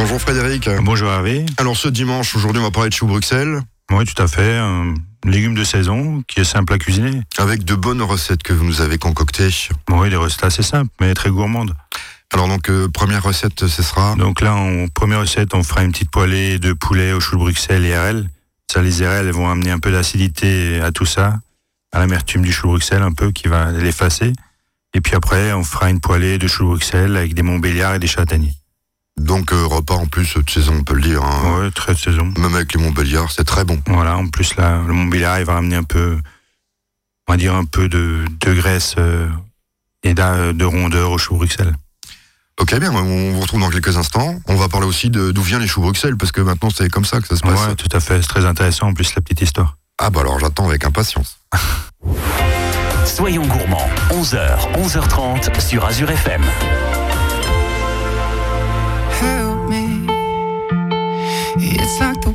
Bonjour Frédéric. Bonjour Hervé. Alors ce dimanche, aujourd'hui, on va parler de choux Bruxelles. Oui, tout à fait. Un légume de saison qui est simple à cuisiner. Avec de bonnes recettes que vous nous avez concoctées. Oui, des recettes assez simples, mais très gourmandes. Alors donc, euh, première recette, ce sera Donc là, en première recette, on fera une petite poêlée de poulet au chou de Bruxelles et RL. Ça, les RL, elles vont amener un peu d'acidité à tout ça, à l'amertume du chou de Bruxelles un peu, qui va l'effacer. Et puis après, on fera une poêlée de chou de Bruxelles avec des montbéliards et des châtaigniers. Donc euh, repas en plus de saison, on peut le dire. hein. Ouais, très de saison. Même avec les Montbéliards, c'est très bon. Voilà, en plus là, le montbéliard, il va ramener un peu, on va dire un peu de, de graisse euh, et de rondeur au chou Bruxelles. Ok, bien, on vous retrouve dans quelques instants. On va parler aussi de d'où viennent les choux Bruxelles, parce que maintenant c'est comme ça que ça se passe. Ouais, tout à fait. C'est très intéressant en plus la petite histoire. Ah bah alors j'attends avec impatience. Soyons gourmands, 11h, 11h30 sur Azure FM.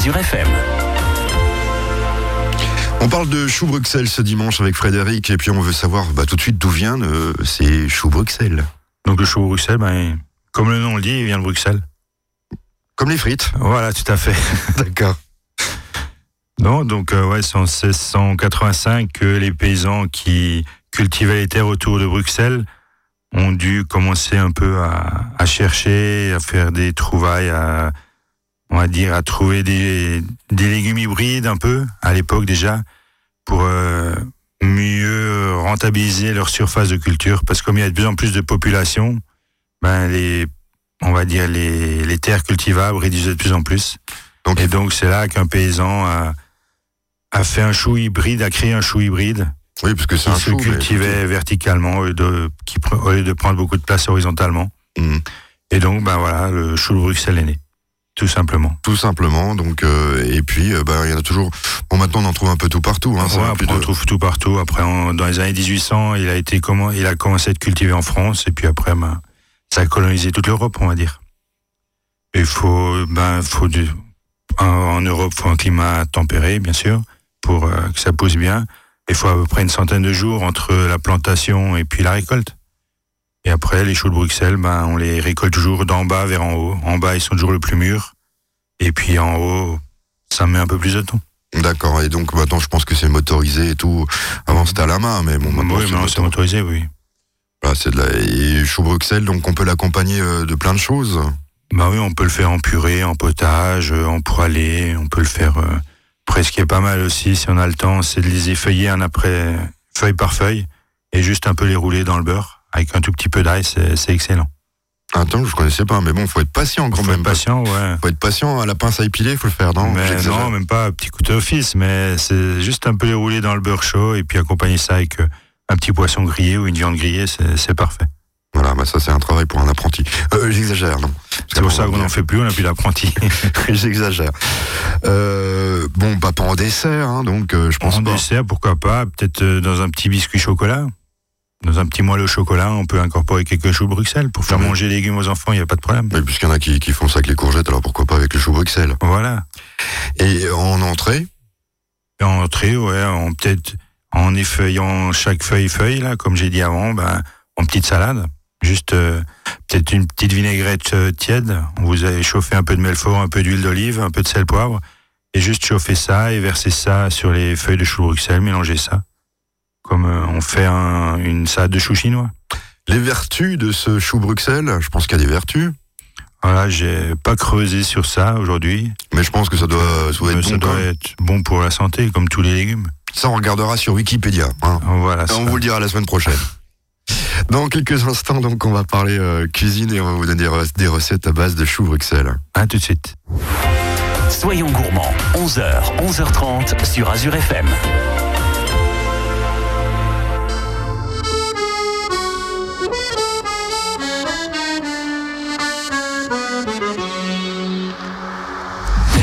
Azure FM. On parle de chou Bruxelles ce dimanche avec Frédéric et puis on veut savoir bah, tout de suite d'où vient euh, ces choux Bruxelles? Donc le chou Bruxelles, ben, comme le nom le dit, il vient de Bruxelles. Comme les frites. Voilà, tout à fait. D'accord. Non, donc euh, ouais, c'est en 1685 que les paysans qui cultivaient les terres autour de Bruxelles ont dû commencer un peu à, à chercher, à faire des trouvailles, à, on va dire, à trouver des, des légumes hybrides un peu, à l'époque déjà, pour euh, mieux rentabiliser leur surface de culture. Parce que comme il y a de plus en plus de population, ben les, on va dire, les, les terres cultivables réduisaient de plus en plus. Donc, Et donc c'est là qu'un paysan a, a fait un chou hybride, a créé un chou hybride oui, parce que c'est qui un se chou. mais- cultivait verticalement au lieu, de, qui, pre- au lieu de prendre beaucoup de place horizontalement. Mhm. Et donc ben voilà, le chou de Bruxelles est né, tout simplement. Tout simplement. Donc, euh, et puis, euh, bah, il y en a toujours. Bon, maintenant, on en trouve un peu tout partout. Hein, Ouais, après, on trouve tout partout. Après, dans les années 1800, il a été comment, il a commencé à être cultivé en France, et puis après, ben, ça a colonisé toute l'Europe, on va dire. Il faut, ben, faut du, en, en Europe, faut un climat tempéré, bien sûr, pour euh, que ça pousse bien. Il faut à peu près une centaine de jours entre la plantation et puis la récolte. Et après, les choux de Bruxelles, ben, on les récolte toujours d'en bas vers en haut. En bas, ils sont toujours le plus mûrs. Et puis en haut, ça met un peu plus de temps. D'accord. Et donc, maintenant, je pense que c'est motorisé et tout. Avant, c'était à la main, mais bon, maintenant, oui, c'est maintenant, c'est motorisé. oui. Voilà, c'est de la... Et chou Bruxelles, donc on peut l'accompagner euh, de plein de choses. Bah oui, on peut le faire en purée, en potage, euh, en poêlée, on peut le faire euh, presque pas mal aussi si on a le temps, c'est de les effeuiller un après feuille par feuille et juste un peu les rouler dans le beurre avec un tout petit peu d'ail, c'est excellent. Attends, je connaissais pas, mais bon, faut être patient quand Faut même. être patient, ouais. Faut être patient, à la pince à épiler, faut le faire, non? Mais non, même pas un petit couteau office, mais c'est juste un peu les rouler dans le beurre chaud et puis accompagner ça avec euh, un petit poisson grillé ou une viande grillée, c'est parfait. Voilà, bah ça c'est un travail pour un apprenti. Euh, J'exagère, non? C'est pour ça qu'on n'en fait plus, on n'a plus d'apprenti. J'exagère. Euh, bon, bah pas en dessert, hein, donc euh, je pense En pas. dessert, pourquoi pas, peut-être dans un petit biscuit chocolat. Dans un petit moelle au chocolat, on peut incorporer quelques choux Bruxelles pour faire manger les légumes aux enfants, il n'y a pas de problème. Mais puisqu'il y en a qui, qui font ça avec les courgettes, alors pourquoi pas avec le chou Bruxelles? Voilà. Et en entrée, en entrée, ouais, en peut-être en effeuillant chaque feuille feuille là, comme j'ai dit avant, ben en petite salade, juste euh, peut-être une petite vinaigrette euh, tiède. Vous avez chauffé un peu de melfort, un peu d'huile d'olive, un peu de sel poivre, et juste chauffer ça et verser ça sur les feuilles de chou Bruxelles, mélanger ça, comme euh, on fait un- une salade de chou chinois. les vertus de ce chou Bruxelles, je pense qu'il y a des vertus, Voilà, j'ai pas creusé sur ça aujourd'hui, mais je pense que ça doit, ça doit être ça bon. quand doit même. être bon pour la santé, comme tous les légumes. Ça, on regardera sur Wikipédia. hein. Voilà. Et on vous le dira la semaine prochaine. Dans quelques instants, donc, on va parler euh, cuisine et on va vous donner des re- des recettes à base de chou Bruxelles. À tout de suite. Soyons gourmands, 11h, 11h30 sur Azure FM.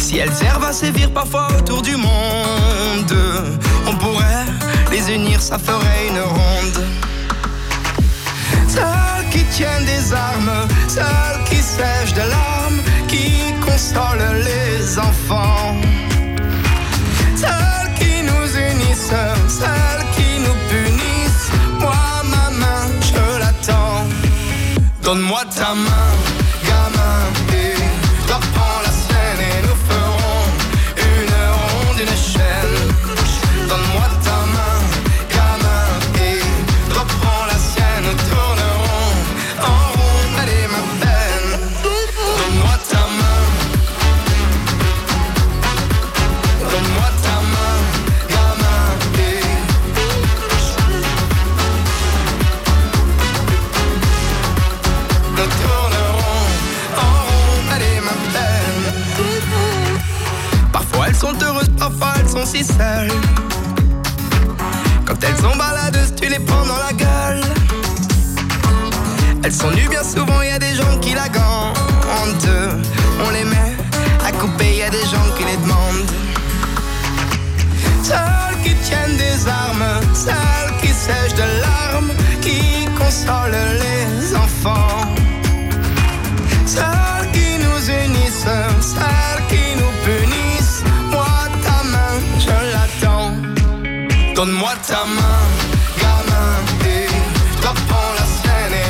Si elles servent à sévir parfois autour du monde, on pourrait les unir, ça ferait une ronde. Celles qui tiennent des armes, celles qui sèchent de larmes, qui consolent les enfants. Celles qui nous unissent, celles qui nous punissent. Moi, ma main, je l'attends. Donne-moi ta main, Donne-moi ta main, gamin, et la et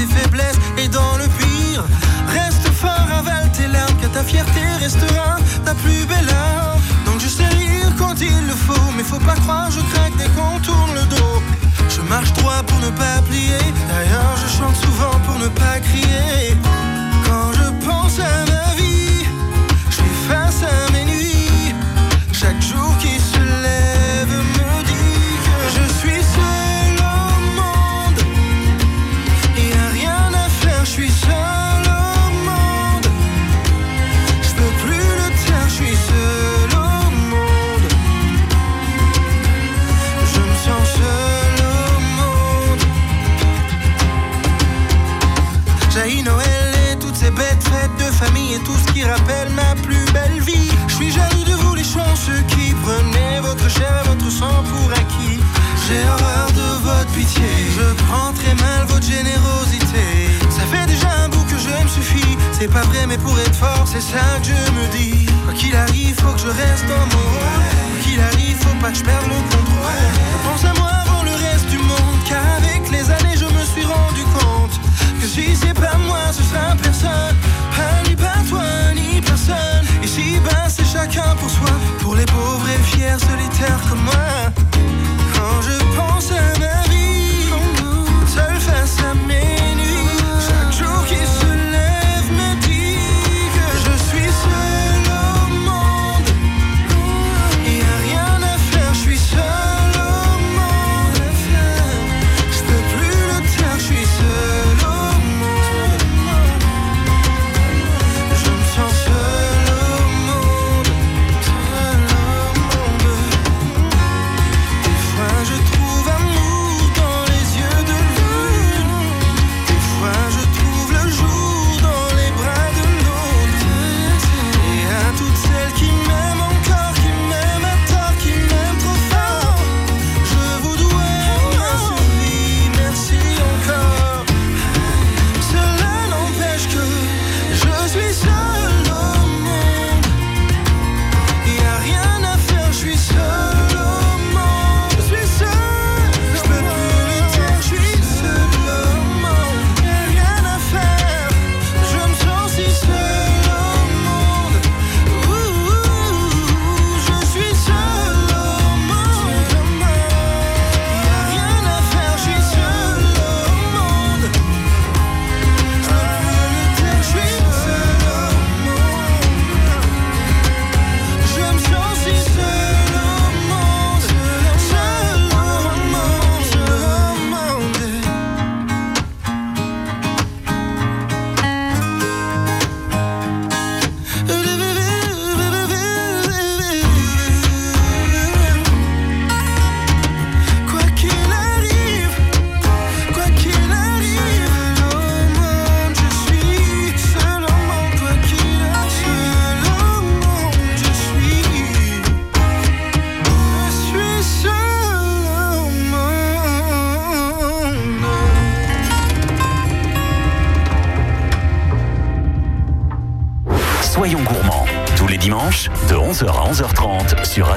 tes faiblesses et dans le pire, reste fort, avale tes larmes, car ta fierté restera ta plus belle arme. Donc je sais rire quand il le faut, mais faut pas croire, je craque dès qu'on tourne le dos. Je marche droit pour ne pas plier, d'ailleurs je chante souvent pour ne pas crier. J'ai horreur de votre pitié, je prends très mal votre générosité. Ça fait déjà un bout que je me suffis. C'est pas vrai, mais pour être fort, c'est ça que je me dis. Quoi qu'il arrive, faut que je reste dans mon rôle. Quoi qu'il arrive, faut pas que je perde mon contrôle. Pense à moi avant le reste du monde, car avec les années, je me suis rendu compte que si c'est pas moi, ce sera personne. Pas ni pas toi, ni personne. Ici, ben, c'est chacun pour soi. Pour les pauvres et fiers solitaires comme moi. Quand je pense à ma vie, seul face à mes nuits, chaque jour qui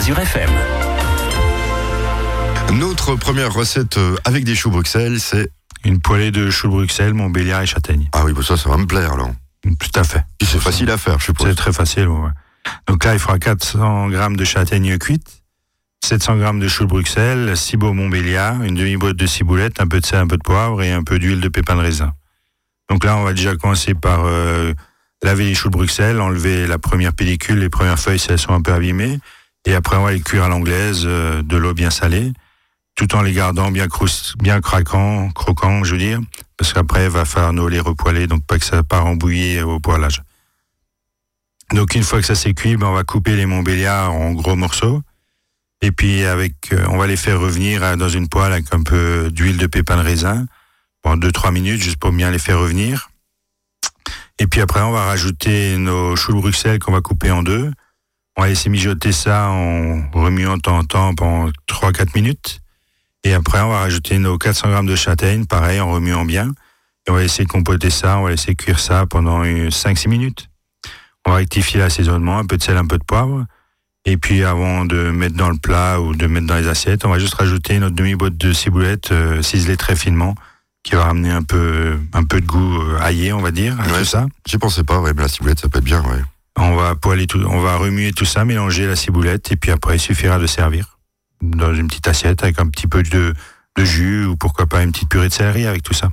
Azure FM. Notre première recette euh, avec des choux Bruxelles, c'est. Une poêlée de choux de Bruxelles, Montbéliard et châtaigne. Ah oui, bah ça, ça va me plaire alors. Tout à fait. Et c'est facile à faire, je suppose. C'est très facile. ouais. Donc là, il faudra 400 grammes de châtaigne cuite, 700 grammes de choux de Bruxelles, 6 beaux Montbéliard, une demi-boîte de ciboulette, un peu de sel, un peu de poivre et un peu d'huile de pépins de raisin. Donc là, on va déjà commencer par euh, laver les choux de Bruxelles, enlever la première pellicule, les premières feuilles si elles sont un peu abîmées, et après on va les cuire à l'anglaise, euh, de l'eau bien salée, tout en les gardant bien crous- bien croquants, je veux dire, parce qu'après il va falloir nous les repoiler, donc pas que ça part en bouillie au poêlage. Donc une fois que ça s'est cuit, ben, on va couper les Montbéliards en gros morceaux. Et puis avec, euh, on va les faire revenir euh, dans une poêle avec un peu d'huile de pépins de raisin pendant 2-3 minutes juste pour bien les faire revenir. Et puis après on va rajouter nos choux de Bruxelles qu'on va couper en deux. On s'est mijoter ça en remuant de temps en temps pendant 3-4 minutes. Et après, on va rajouter nos 400 grammes de châtaigne, pareil, en remuant bien. Et on va laisser compoter ça, on va laisser cuire ça pendant 5-6 minutes. On va rectifier l'assaisonnement, un peu de sel, un peu de poivre. Et puis, avant de mettre dans le plat ou de mettre dans les assiettes, on va juste rajouter notre demi-boîte de ciboulette euh, ciselée très finement, qui va ramener un peu, un peu de goût euh, aillé, on va dire, à tout ça. J'y pensais pas, ouais, mais la ciboulette, ça peut être bien, ouais. On va remuer tout ça, mélanger la ciboulette et puis après il suffira de servir dans une petite assiette avec un petit peu de, jus ou pourquoi pas une petite purée de céleri avec tout ça.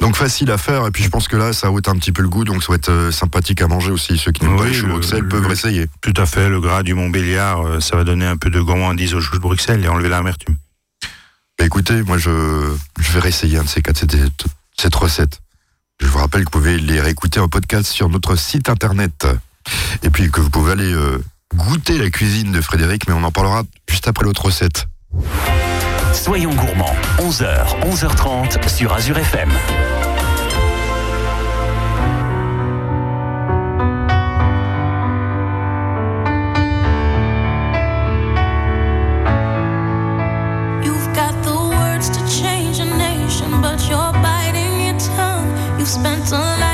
Donc facile à faire, et puis je pense que là, ça ôte un petit peu le goût, donc ça va être euh, sympathique à manger aussi. Ceux qui n'aiment pas les choux de Bruxelles peuvent essayer. Tout à fait, le gras du Mont-Béliard, euh, ça va donner un peu de gourmandise aux choux de Bruxelles et enlever l'amertume. Bah écoutez, moi je, vais réessayer un de ces quatre, cette recette. Je vous rappelle que vous pouvez les réécouter en podcast sur notre site internet. Et puis que vous pouvez aller euh, goûter la cuisine de Frédéric, mais on en parlera juste après l'autre recette. Soyons gourmands, 11h, 11h30 sur Azure FM. spent a life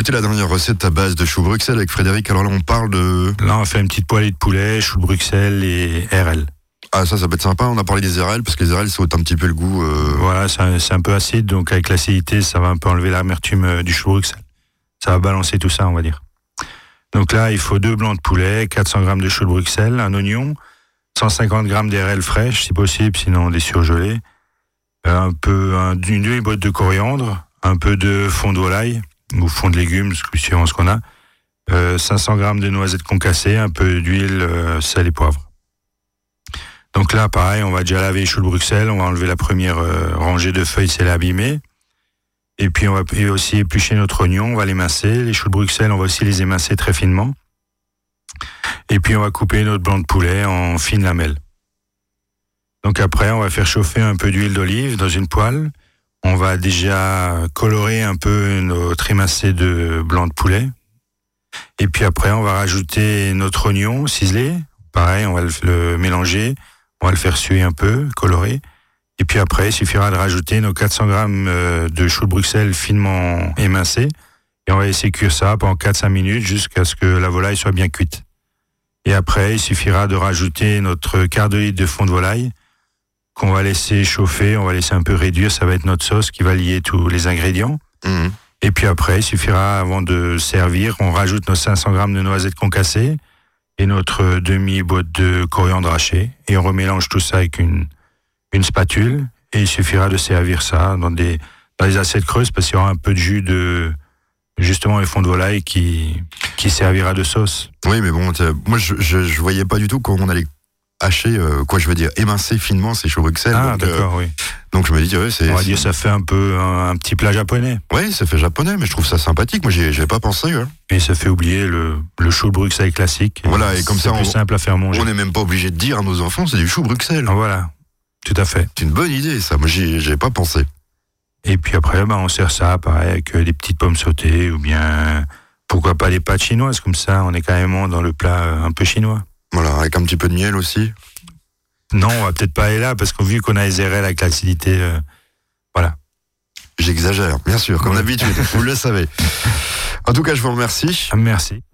dernière recette à base de chou Bruxelles avec Frédéric. Alors là, on parle de. Là, on fait une petite poêlée de poulet, chou de Bruxelles et RL. Ah, ça, ça peut être sympa. On a parlé des RL parce que les RL sautent un petit peu le goût. euh, Voilà, c'est un, peu acide, donc avec l'acidité, ça va un peu enlever l'amertume euh, du chou Bruxelles. Ça va balancer tout ça, on va dire. Donc là, il faut deux blancs de poulet, 400 grammes de chou de Bruxelles, un oignon, 150 grammes d'RL fraîche, si possible, sinon des surgelés, un peu, un, une demi-boîte de coriandre, un peu de fond de volaille, ou fond de légumes, suivant ce qu'on a, euh, 500 grammes de noisettes concassées, un peu d'huile, euh, sel et poivre. Donc là, pareil, on va déjà laver les choux de Bruxelles, on va enlever la première euh, rangée de feuilles, c'est abîmé. Et puis on va aussi éplucher notre oignon, on va l'émincer. Les choux de Bruxelles, on va aussi les émincer très finement. Et puis on va couper notre blanc de poulet en fines lamelles. Donc après, on va faire chauffer un peu d'huile d'olive dans une poêle. On va déjà colorer un peu notre émincé de blanc de poulet. Et puis après, on va rajouter notre oignon ciselé. Pareil, on va le, mélanger. On va le faire suer un peu, colorer. Et puis après, il suffira de rajouter nos 400 grammes euh, de chou de Bruxelles finement émincé. Et on va laisser cuire ça pendant 4-5 minutes jusqu'à ce que la volaille soit bien cuite. Et après, il suffira de rajouter notre quart de litre de fond de volaille qu'on va laisser chauffer. On va laisser un peu réduire. Ça va être notre sauce qui va lier tous les ingrédients. mhm. Et puis après, il suffira, avant de servir, on rajoute nos 500 grammes de noisettes concassées et notre demi-boîte de coriandre haché. Et on remélange tout ça avec une, une spatule. Et il suffira de servir ça dans des, dans des assiettes creuses parce qu'il y aura un peu de jus de, justement, les fonds de volaille qui, qui servira de sauce. Oui, mais bon, moi, je, je, je voyais pas du tout comment on allait hacher, euh, quoi, je veux dire, émincer finement ces choux Bruxelles. Ah, euh, d'accord, oui. donc je me dis, ouais, c'est. On va dire ça fait un peu un, un petit plat japonais. Ouais, ça fait japonais, mais je trouve ça sympathique. Moi, j'y ai- j'y avais pas pensé. hein. Et ça fait oublier le, le chou Bruxelles classique. Voilà, et comme C'est ça, plus on- simple à faire manger. On n'est même pas obligé de dire à nos enfants, c'est du chou Bruxelles. Ah, Voilà, tout à fait. C'est une bonne idée, ça. Moi, j'y pas pensé. Et puis après, ben, on sert ça, pareil, avec euh, des petites pommes sautées ou bien, pourquoi pas des pâtes chinoises, comme ça, on est carrément dans le plat un peu chinois. Voilà, avec un petit peu de miel aussi. Non, on va peut-être pas aller là, parce que vu qu'on a les RL avec l'acidité, euh, voilà. J'exagère, bien sûr, comme Ouais. d'habitude. vous le savez. En tout cas, je vous remercie. Merci.